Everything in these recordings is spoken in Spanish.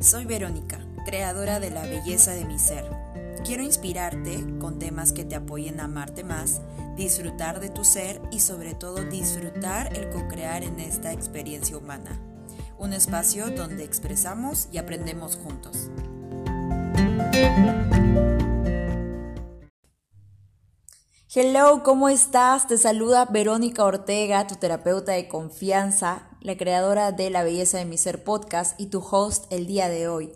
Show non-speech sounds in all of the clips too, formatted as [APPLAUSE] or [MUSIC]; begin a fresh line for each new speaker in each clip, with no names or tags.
Soy Verónica, creadora de la belleza de mi ser. Quiero inspirarte con temas que te apoyen a amarte más, disfrutar de tu ser y sobre todo disfrutar el co-crear en esta experiencia humana. Un espacio donde expresamos y aprendemos juntos. Hello, ¿cómo estás? Te saluda Verónica Ortega, tu terapeuta de confianza, la creadora de La Belleza de mi Ser podcast y tu host el día de hoy.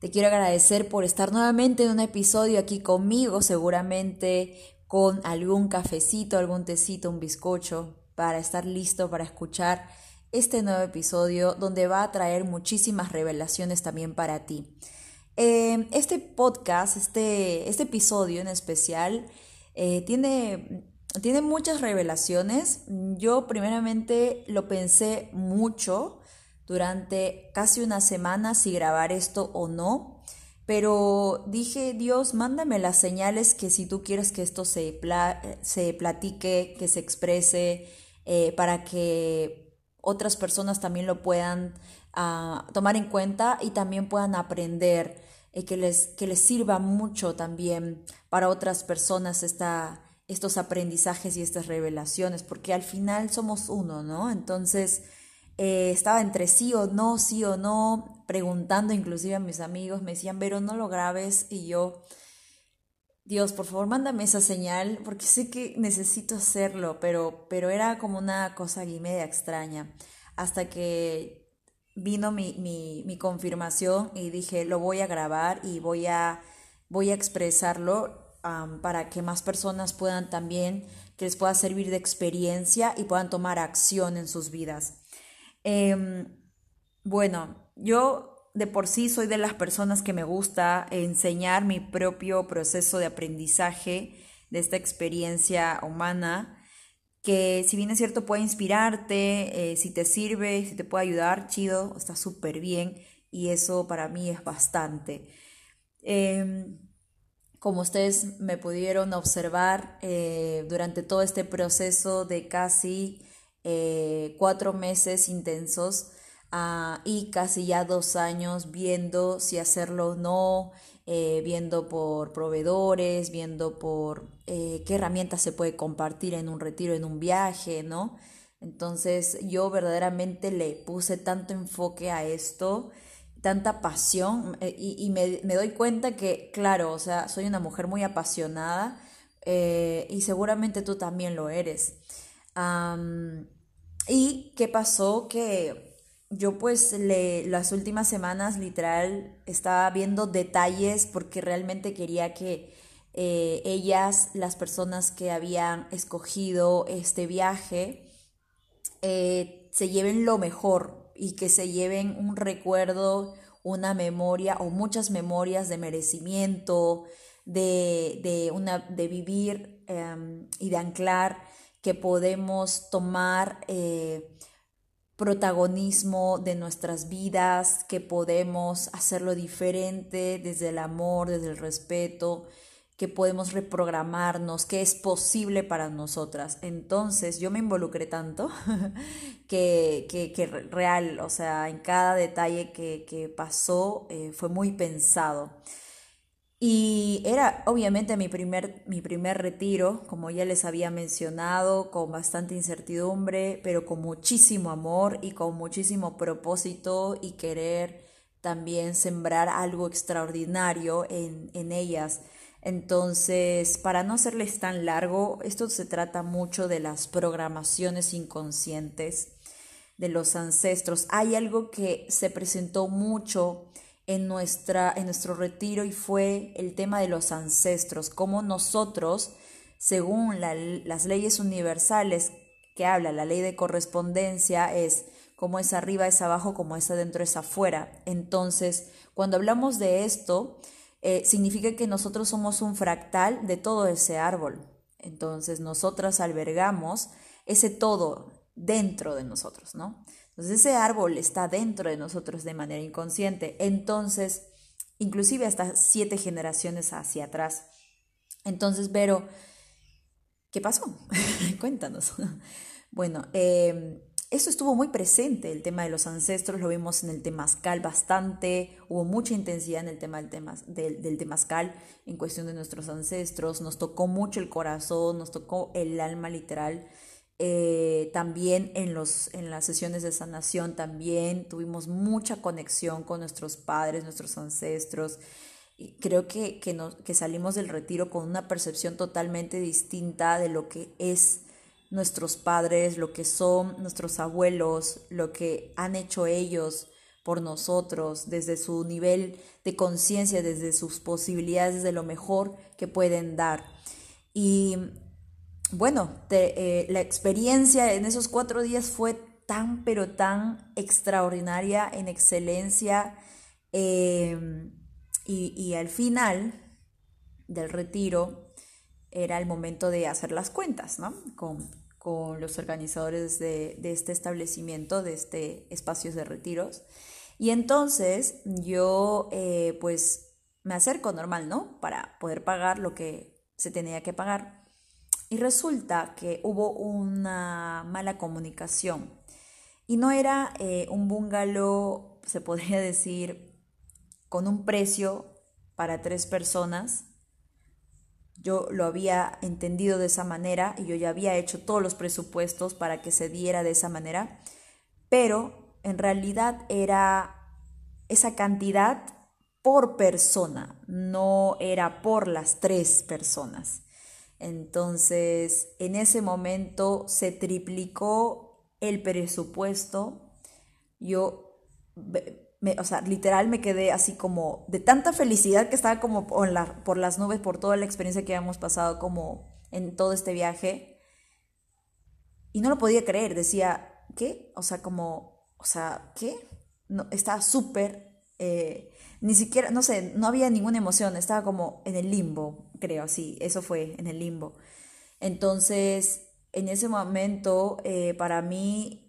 Te quiero agradecer por estar nuevamente en un episodio aquí conmigo, seguramente con algún cafecito, algún tecito, un bizcocho, para estar listo para escuchar este nuevo episodio donde va a traer muchísimas revelaciones también para ti. Eh, este podcast, este, este episodio en especial, eh, tiene, tiene muchas revelaciones. Yo primeramente lo pensé mucho durante casi una semana si grabar esto o no. Pero dije, Dios, mándame las señales que si tú quieres que esto se, se platique, que se exprese, eh, para que otras personas también lo puedan ah, tomar en cuenta y también puedan aprender y que les, que les sirva mucho también para otras personas esta, estos aprendizajes y estas revelaciones, porque al final somos uno, ¿no? Entonces, eh, estaba entre sí o no, sí o no, preguntando inclusive a mis amigos, me decían, pero no lo grabes, y yo, Dios, por favor, mándame esa señal, porque sé que necesito hacerlo, pero, pero era como una cosa y media extraña, hasta que vino mi, mi, mi, confirmación y dije, lo voy a grabar y voy a, voy a expresarlo para que más personas puedan también, que les pueda servir de experiencia y puedan tomar acción en sus vidas. Em, bueno, yo de por sí soy de las personas que me gusta enseñar mi propio proceso de aprendizaje de esta experiencia humana que si bien es cierto puede inspirarte, eh, si te sirve, si te puede ayudar, chido, está súper bien y eso para mí es bastante. Em, como ustedes me pudieron observar eh, durante todo este proceso de casi eh, cuatro meses intensos ah, y casi ya dos años viendo si hacerlo o no, eh, viendo por proveedores, viendo por qué herramientas se puede compartir en un retiro, en un viaje, ¿no? Entonces yo verdaderamente le puse tanto enfoque a esto, tanta pasión eh, y, me, doy cuenta que, claro, o sea, soy una mujer muy apasionada y seguramente tú también lo eres. ¿Y qué pasó? Que yo pues le, las últimas semanas literal estaba viendo detalles porque realmente quería que eh, ellas, las personas que habían escogido este viaje, eh, se lleven lo mejor y que se lleven un recuerdo, una memoria o muchas memorias de merecimiento, de, de, una, de vivir em, y de anclar que podemos tomar. Eh, protagonismo de nuestras vidas, que podemos hacerlo diferente desde el amor, desde el respeto, que podemos reprogramarnos, que es posible para nosotras. Entonces yo me involucré tanto [LAUGHS] que, que, real, o sea, en cada detalle que, que pasó eh, fue muy pensado. Y era obviamente mi primer, mi primer retiro, como ya les había mencionado, con bastante incertidumbre, pero con muchísimo amor y con muchísimo propósito y querer también sembrar algo extraordinario en, en ellas. Entonces, para no hacerles tan largo, esto se trata mucho de las programaciones inconscientes de los ancestros. Hay algo que se presentó mucho en, nuestra, en nuestro retiro y fue el tema de los ancestros, cómo nosotros, según las leyes universales que habla la ley de correspondencia, es como es arriba es abajo, como es adentro es afuera. Entonces, cuando hablamos de esto, eh, significa que nosotros somos un fractal de todo ese árbol. Entonces, nosotras albergamos ese todo dentro de nosotros, ¿no? Entonces ese árbol está dentro de nosotros de manera inconsciente. Entonces, inclusive hasta siete generaciones hacia atrás. Entonces, Vero, ¿qué pasó? [LAUGHS] Cuéntanos. bueno, em, eso estuvo muy presente, el tema de los ancestros, lo vimos en el temazcal bastante, hubo mucha intensidad en el tema del, tema, del, del temazcal en cuestión de nuestros ancestros, nos tocó mucho el corazón, nos tocó el alma literal. Eh, también en, los, en las sesiones de sanación también tuvimos mucha conexión con nuestros padres, nuestros ancestros. Y creo que, que, que salimos del retiro con una percepción totalmente distinta de lo que es nuestros padres, lo que son nuestros abuelos, lo que han hecho ellos por nosotros, desde su nivel de conciencia, desde sus posibilidades, de lo mejor que pueden dar. Y bueno, eh, la experiencia en esos cuatro días fue tan, pero tan extraordinaria, en excelencia. Em, y, al final del retiro era el momento de hacer las cuentas, ¿no? Con, los organizadores de, este establecimiento, de este espacio de retiros. Y entonces yo, eh, pues, me acerco normal, ¿no? Para poder pagar lo que se tenía que pagar. Y resulta que hubo una mala comunicación. Y no era eh, un bungalow, se podría decir, con un precio para tres personas. Yo lo había entendido de esa manera y yo ya había hecho todos los presupuestos para que se diera de esa manera, pero en realidad era esa cantidad por persona, no era por las tres personas. Entonces, en ese momento se triplicó el presupuesto. Yo, o sea, literal me quedé así como de tanta felicidad que estaba como por, por las nubes, por toda la experiencia que habíamos pasado como en todo este viaje. Y no lo podía creer, decía, ¿qué? O sea, como, o sea, ¿qué? No, estaba súper eh, ni siquiera, no sé, no había ninguna emoción, estaba como en el limbo, creo, sí, eso fue, en el limbo. Entonces, en ese momento, eh, para mí,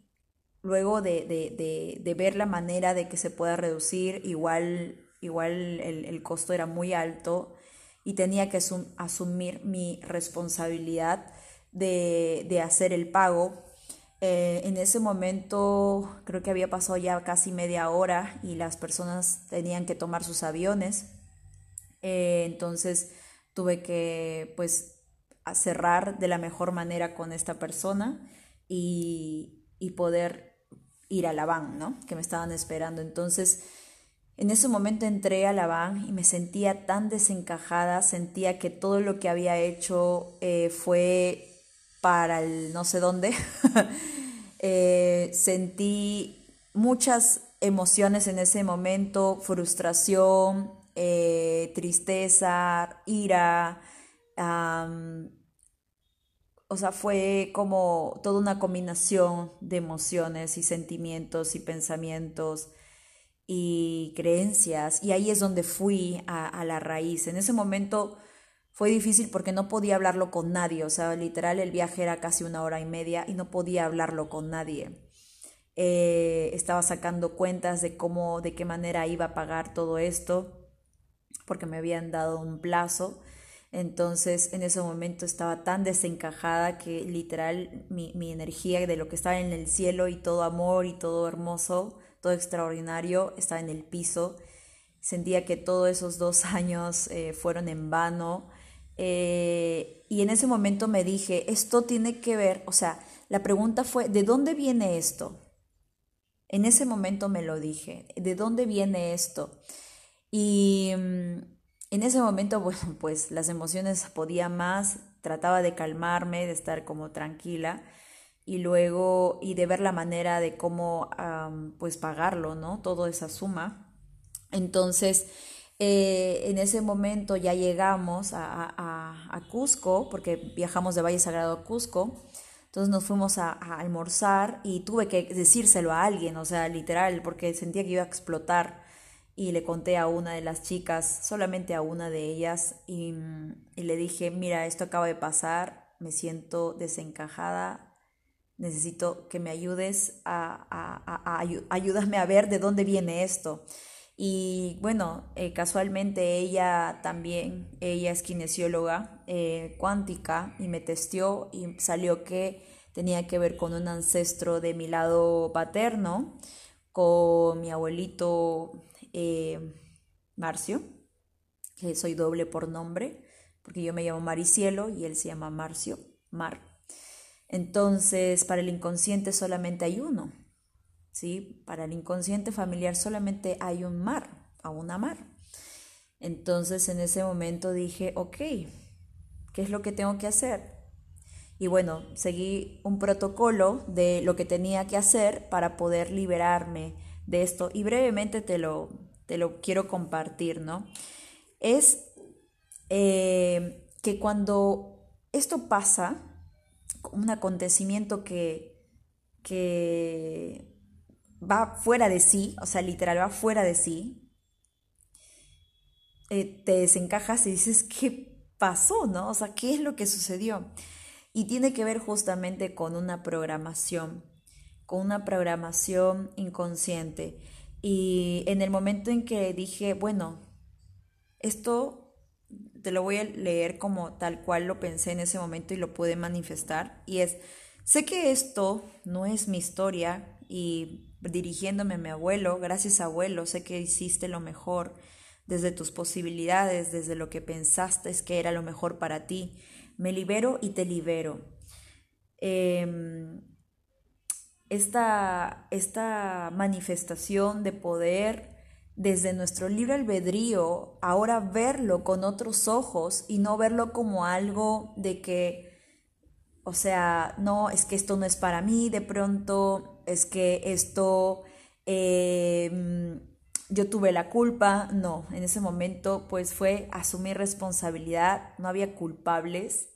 luego de, ver la manera de que se pueda reducir, igual, igual el, costo era muy alto y tenía que asumir mi responsabilidad de, de hacer el pago eh, en ese momento creo que había pasado ya casi media hora y las personas tenían que tomar sus aviones. Eh, entonces tuve que pues cerrar de la mejor manera con esta persona y, y poder ir a la van, ¿no? Que me estaban esperando. Entonces, en ese momento entré a la van y me sentía tan desencajada, sentía que todo lo que había hecho eh, fue para el no sé dónde, [LAUGHS] eh, sentí muchas emociones en ese momento, frustración, eh, tristeza, ira, o sea, fue como toda una combinación de emociones y sentimientos y pensamientos y creencias. Y ahí es donde fui a, a la raíz. En ese momento fue difícil porque no podía hablarlo con nadie, o sea, literal el viaje era casi una hora y media y no podía hablarlo con nadie. Eh, estaba sacando cuentas de cómo, de qué manera iba a pagar todo esto, porque me habían dado un plazo. Entonces, en ese momento estaba tan desencajada que literal mi, mi energía de lo que estaba en el cielo y todo amor y todo hermoso, todo extraordinario, estaba en el piso. Sentía que todos esos dos [LAUGHS] años eh, fueron en vano eh, y en ese momento me dije, esto tiene que ver, o sea, la pregunta fue, ¿de dónde viene esto? En ese momento me lo dije, ¿de dónde viene esto? Y mm, en ese momento, [LAUGHS] bueno, pues las emociones podía más, trataba de calmarme, de estar como tranquila y luego, y de ver la manera de cómo, pues pagarlo, ¿no? Toda esa suma. Entonces, eh, en ese momento ya llegamos a, Cusco, porque viajamos de Valle Sagrado a Cusco. Entonces nos fuimos a, almorzar y tuve que decírselo a alguien, o sea, literal, porque sentía que iba a explotar. Y le conté a una de las chicas, solamente a una de ellas, y, y le dije, mira, esto acaba de pasar, me siento desencajada, necesito que me ayudes a, a, a, ayúdame a ver de dónde viene esto. Y bueno, eh, casualmente ella también, ella es kinesióloga eh, cuántica y me testió y salió que tenía que ver con un ancestro de mi lado paterno, con mi abuelito eh, Marcio, que soy doble por nombre, porque yo me llamo Maricielo y él se llama Marcio, Mar. Entonces, para el inconsciente solamente hay uno, ¿sí? Para el inconsciente familiar solamente hay un mar, a una mar. Entonces, en ese momento dije, ok, ¿qué es lo que tengo que hacer? Y bueno, seguí un protocolo de lo que tenía que hacer para poder liberarme de esto y brevemente te lo, te lo quiero compartir, ¿no? Es eh, que cuando esto pasa, un acontecimiento que, que va fuera de sí, o sea, literal va fuera de sí, eh, te desencajas y dices, ¿qué pasó? ¿No? O sea, ¿qué es lo que sucedió? Y tiene que ver justamente con una programación, con una programación inconsciente. Y en el momento en que dije, bueno, esto te lo voy a leer como tal cual lo pensé en ese momento y lo pude manifestar. Y es, sé que esto no es mi historia y dirigiéndome a mi abuelo, gracias abuelo, sé que hiciste lo mejor desde tus posibilidades, desde lo que pensaste que era lo mejor para ti. Me libero y te libero. Em, esta, esta manifestación de poder desde nuestro libre albedrío, ahora verlo con otros ojos y no verlo como algo de que, o sea, no, es que esto no es para mí, de pronto es que esto, em, yo tuve la culpa, no, en ese momento pues fue asumir responsabilidad, no había culpables,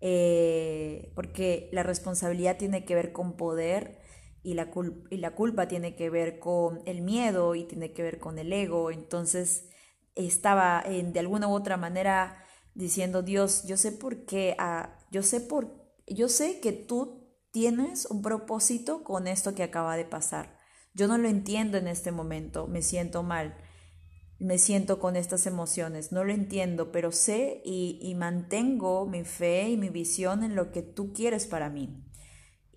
eh, porque la responsabilidad tiene que ver con poder y la, y la culpa tiene que ver con el miedo y tiene que ver con el ego. Entonces estaba en, de alguna u otra manera diciendo, Dios, yo sé por qué, ah, yo, sé por, yo sé que tú tienes un propósito con esto que acaba de pasar. Yo no lo entiendo en este momento, me siento mal, me siento con estas emociones, no lo entiendo, pero sé y, y mantengo mi fe y mi visión en lo que tú quieres para mí.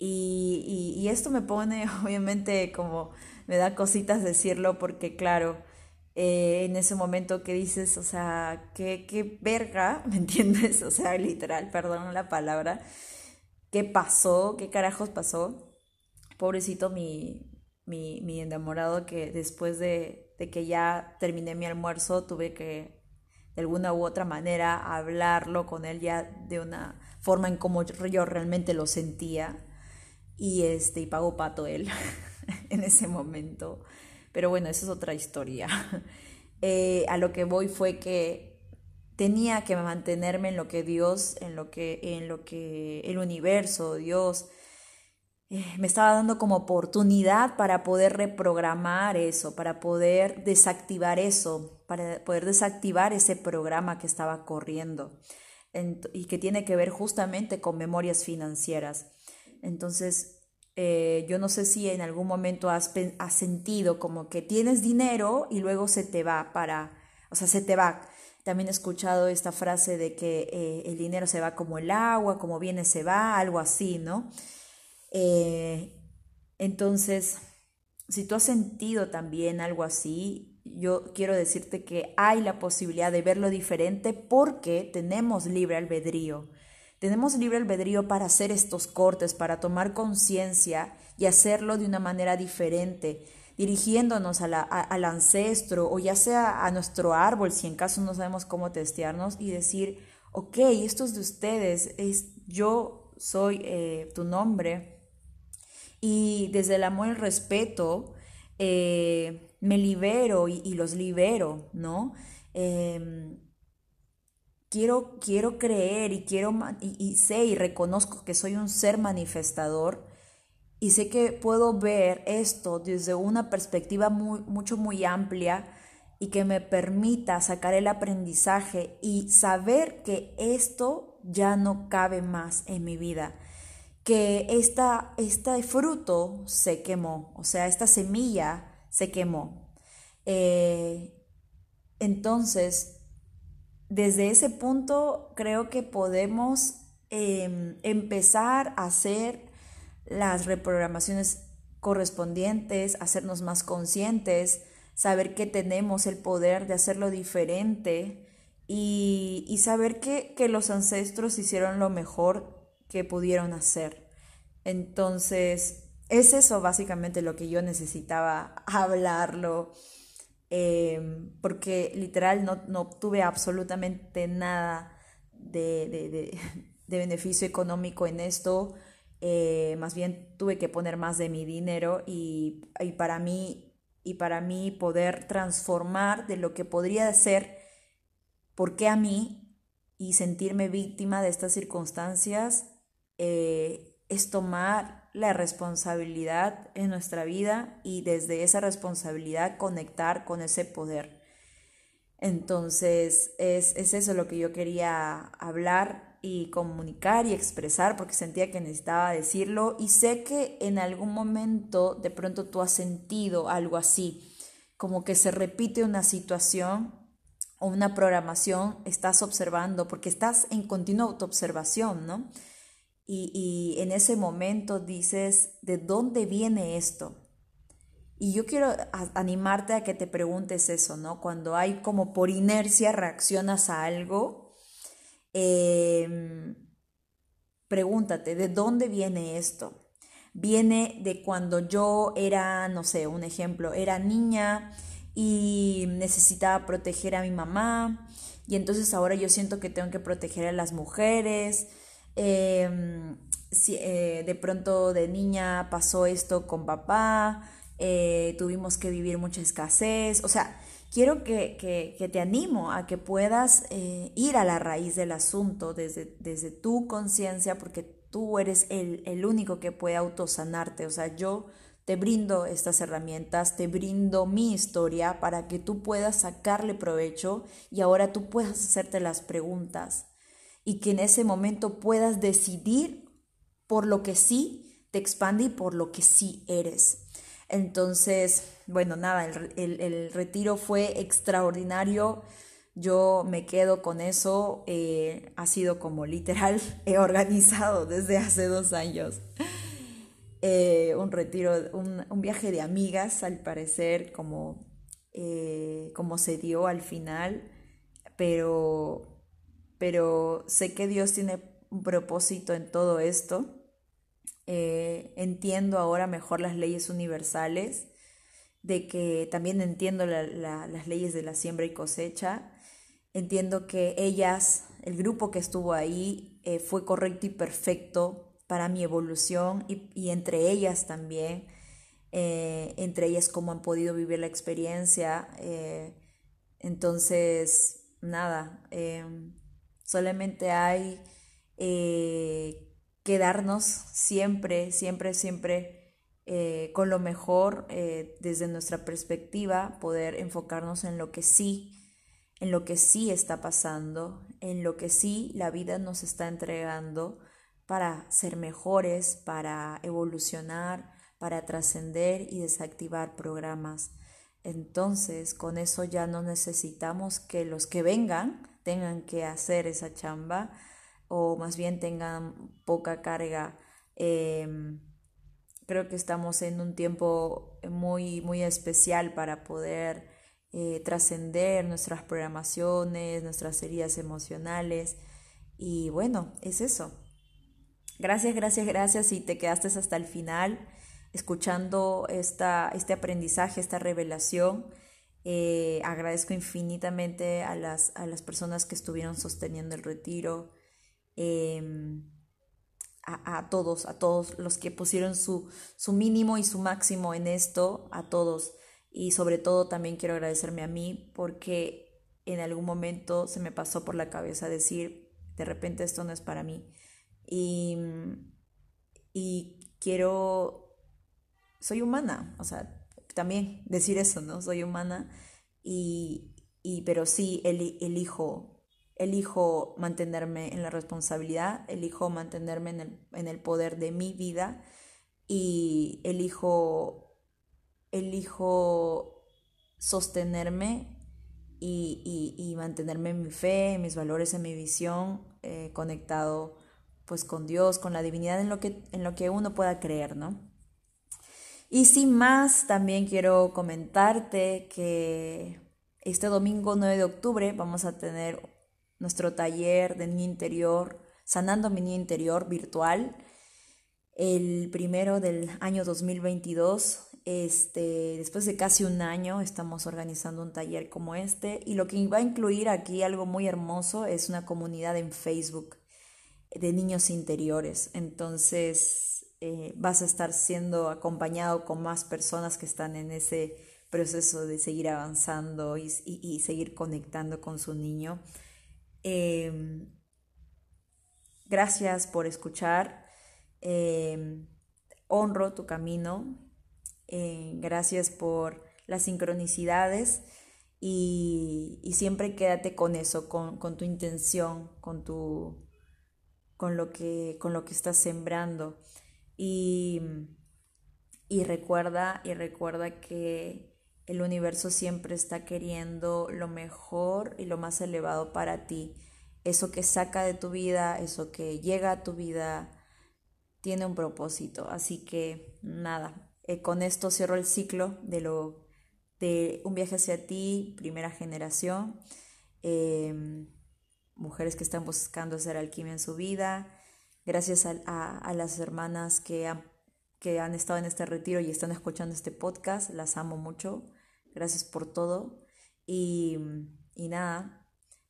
Y, esto me pone, [LAUGHS] obviamente, como me da cositas decirlo, porque claro, eh, en ese momento que dices, o sea, qué, qué verga, [LAUGHS] ¿me entiendes? O sea, literal, perdón la palabra, ¿qué pasó? ¿Qué carajos pasó? Pobrecito mi, mi, mi enamorado que después de, de que ya terminé mi almuerzo tuve que de alguna u otra manera hablarlo con él ya de una forma en como yo realmente lo sentía y este y pagó pato él [LAUGHS] en ese momento. Pero bueno, esa es otra historia. [LAUGHS] Eh, a lo que voy fue que tenía que mantenerme en lo que Dios, en lo que, en lo que el universo, Dios, eh, me estaba dando como oportunidad para poder reprogramar eso, para poder desactivar eso, para poder desactivar ese programa que estaba corriendo y que tiene que ver justamente con memorias financieras. Entonces, eh, yo no sé si en algún momento has, sentido como que tienes dinero y luego se te va para, o sea, se te va. También he escuchado esta frase de que eh, el dinero se va como el agua, como viene se va, algo así, ¿no? Eh, entonces, si tú has sentido también algo así, yo quiero decirte que hay la posibilidad de verlo diferente porque tenemos libre albedrío. Tenemos libre albedrío para hacer estos cortes, para tomar conciencia y hacerlo de una manera diferente, dirigiéndonos al ancestro o ya sea a nuestro árbol, si en caso no sabemos cómo testearnos, y decir, ok, esto es de ustedes, es, yo soy eh, tu nombre. Y desde el amor y el respeto, eh, me libero y, los libero, ¿no? Em, quiero, quiero creer y, quiero, y, sé y reconozco que soy un ser manifestador y sé que puedo ver esto desde una perspectiva muy, mucho muy amplia y que me permita sacar el aprendizaje y saber que esto ya no cabe más en mi vida, que esta, este fruto se quemó, o sea, esta semilla se quemó. Eh, entonces, desde ese punto creo que podemos em, empezar a hacer las reprogramaciones correspondientes, hacernos más conscientes, saber que tenemos el poder de hacerlo diferente y, saber que, que los ancestros hicieron lo mejor que pudieron hacer. Entonces, es eso básicamente lo que yo necesitaba [LAUGHS] hablarlo, em, porque literal no, no obtuve absolutamente nada [LAUGHS] de, beneficio económico en esto, eh, más bien tuve que poner más de mi dinero y, y, para mí, y para mí poder transformar de lo que podría ser, ¿por qué a mí? y sentirme víctima de estas circunstancias eh, es tomar la responsabilidad en nuestra vida y desde esa responsabilidad conectar con ese poder. Entonces es, es eso lo que yo quería hablar y comunicar y expresar porque sentía que necesitaba decirlo y sé que en algún momento de pronto tú has sentido algo así, como que se repite una situación o una programación, estás observando porque estás en continua autoobservación, ¿no? Y, en ese momento dices, ¿de dónde viene esto? Y yo quiero animarte a que te preguntes eso, ¿no? Cuando hay como por inercia reaccionas a algo, em, pregúntate, ¿de dónde viene esto? Viene de cuando yo era, no sé, un ejemplo, era niña y necesitaba proteger a mi mamá y entonces ahora yo siento que tengo que proteger a las mujeres Em, si, eh, de pronto de niña pasó esto con papá, eh, tuvimos que vivir mucha escasez, o sea, quiero que, que, te animo a que puedas eh, ir a la raíz del asunto desde, desde tu conciencia, porque tú eres el, el único que puede autosanarte, o sea, yo te brindo estas herramientas, te brindo mi historia para que tú puedas sacarle provecho y ahora tú puedas hacerte las preguntas y que en ese momento puedas decidir por lo que sí te expande y por lo que sí eres. Entonces, bueno, nada, el, retiro fue extraordinario. Yo me quedo con eso. Eh, ha sido como literal, [LAUGHS] he organizado desde hace dos años. Eh, un retiro, un, viaje de amigas, al parecer, como, eh, como se dio al final, pero pero sé que Dios tiene un propósito en todo esto. Eh, entiendo ahora mejor las leyes universales, de que también entiendo las leyes de la siembra y cosecha. Entiendo que ellas, el grupo que estuvo ahí, eh, fue correcto y perfecto para mi evolución y, entre ellas también, eh, entre ellas cómo han podido vivir la experiencia. entonces, nada, em, Solamente hay eh, que darnos siempre, siempre, siempre eh, con lo mejor eh, desde nuestra perspectiva, poder enfocarnos en lo que sí, en lo que sí está pasando, en lo que sí la vida nos está entregando para ser mejores, para evolucionar, para trascender y desactivar programas. Entonces, con eso ya no necesitamos que los que vengan tengan que hacer esa chamba o más bien tengan poca carga. Em, creo que estamos en un tiempo muy, muy especial para poder eh, trascender nuestras programaciones, nuestras heridas emocionales. Y bueno, es eso. Gracias, gracias, gracias si te quedaste hasta el final escuchando esta, este aprendizaje, esta revelación. Eh, agradezco infinitamente a las, a las, personas que estuvieron sosteniendo el retiro, em, a, todos, a todos los que pusieron su, su mínimo y su máximo en esto, a todos. Y sobre todo también quiero agradecerme a mí porque en algún momento se me pasó por la cabeza decir, de repente esto no es para mí. Y, y quiero, soy humana, o sea, también decir eso, ¿no? Soy humana y, y pero sí elijo, elijo mantenerme en la responsabilidad, elijo mantenerme en el, en el poder de mi vida y elijo, elijo sostenerme y, y, y, mantenerme en mi fe, en mis valores, en mi visión, eh, conectado pues con Dios, con la divinidad en lo que, en lo que uno pueda creer, ¿no? Y sin más, también quiero comentarte que este domingo 9 de octubre vamos a tener nuestro taller de niño interior, sanando mi niño interior virtual, el primero del año 2022. Este, después de casi un año estamos organizando un taller como este y lo que va a incluir aquí algo muy hermoso es una comunidad en Facebook de niños interiores. Entonces eh, vas a estar siendo acompañado con más personas que están en ese proceso de seguir avanzando y, seguir conectando con su niño. Em, gracias por escuchar. Em, honro tu camino. Eh, gracias por las sincronicidades y, siempre quédate con eso, con, tu intención, con lo que, con lo que estás sembrando. Y, y recuerda, y recuerda que el universo siempre está queriendo lo mejor y lo más elevado para ti. Eso que saca de tu vida, eso que llega a tu vida, tiene un propósito. Así que nada, eh, con esto cierro el ciclo de lo de un viaje hacia ti, primera generación. Em, mujeres que están buscando hacer alquimia en su vida. Gracias a, las hermanas que han, que han estado en este retiro y están escuchando este podcast. Las amo mucho. Gracias por todo. Y, y nada,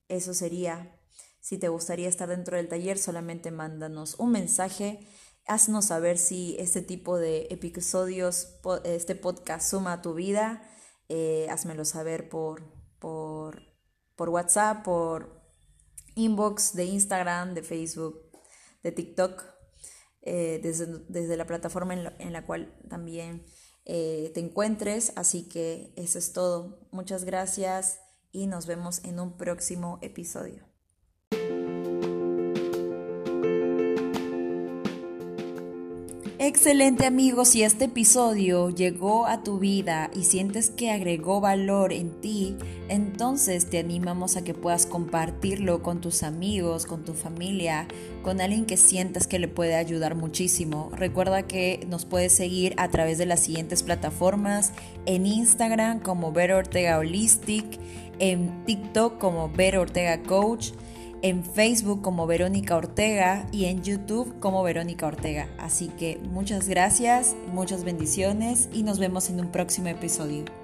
eso sería. Si te gustaría estar dentro del taller, solamente mándanos un mensaje. Haznos saber si este tipo de episodios, este podcast suma a tu vida. Eh, házmelo saber por, por, por WhatsApp, por inbox de Instagram, de Facebook, de TikTok, eh, desde, la plataforma en, la cual también eh, te encuentres. Así que eso es todo. Muchas gracias y nos vemos en un próximo episodio. Excelente amigos, si este episodio llegó a tu vida y sientes que agregó valor en ti, entonces te animamos a que puedas compartirlo con tus amigos, con tu familia, con alguien que sientas que le puede ayudar muchísimo. Recuerda que nos puedes seguir a través de las siguientes plataformas, en Instagram como Ver Ortega Holistic, en TikTok como Ver Ortega Coach, en Facebook como Verónica Ortega y en YouTube como Verónica Ortega. Así que muchas gracias, muchas bendiciones y nos vemos en un próximo episodio.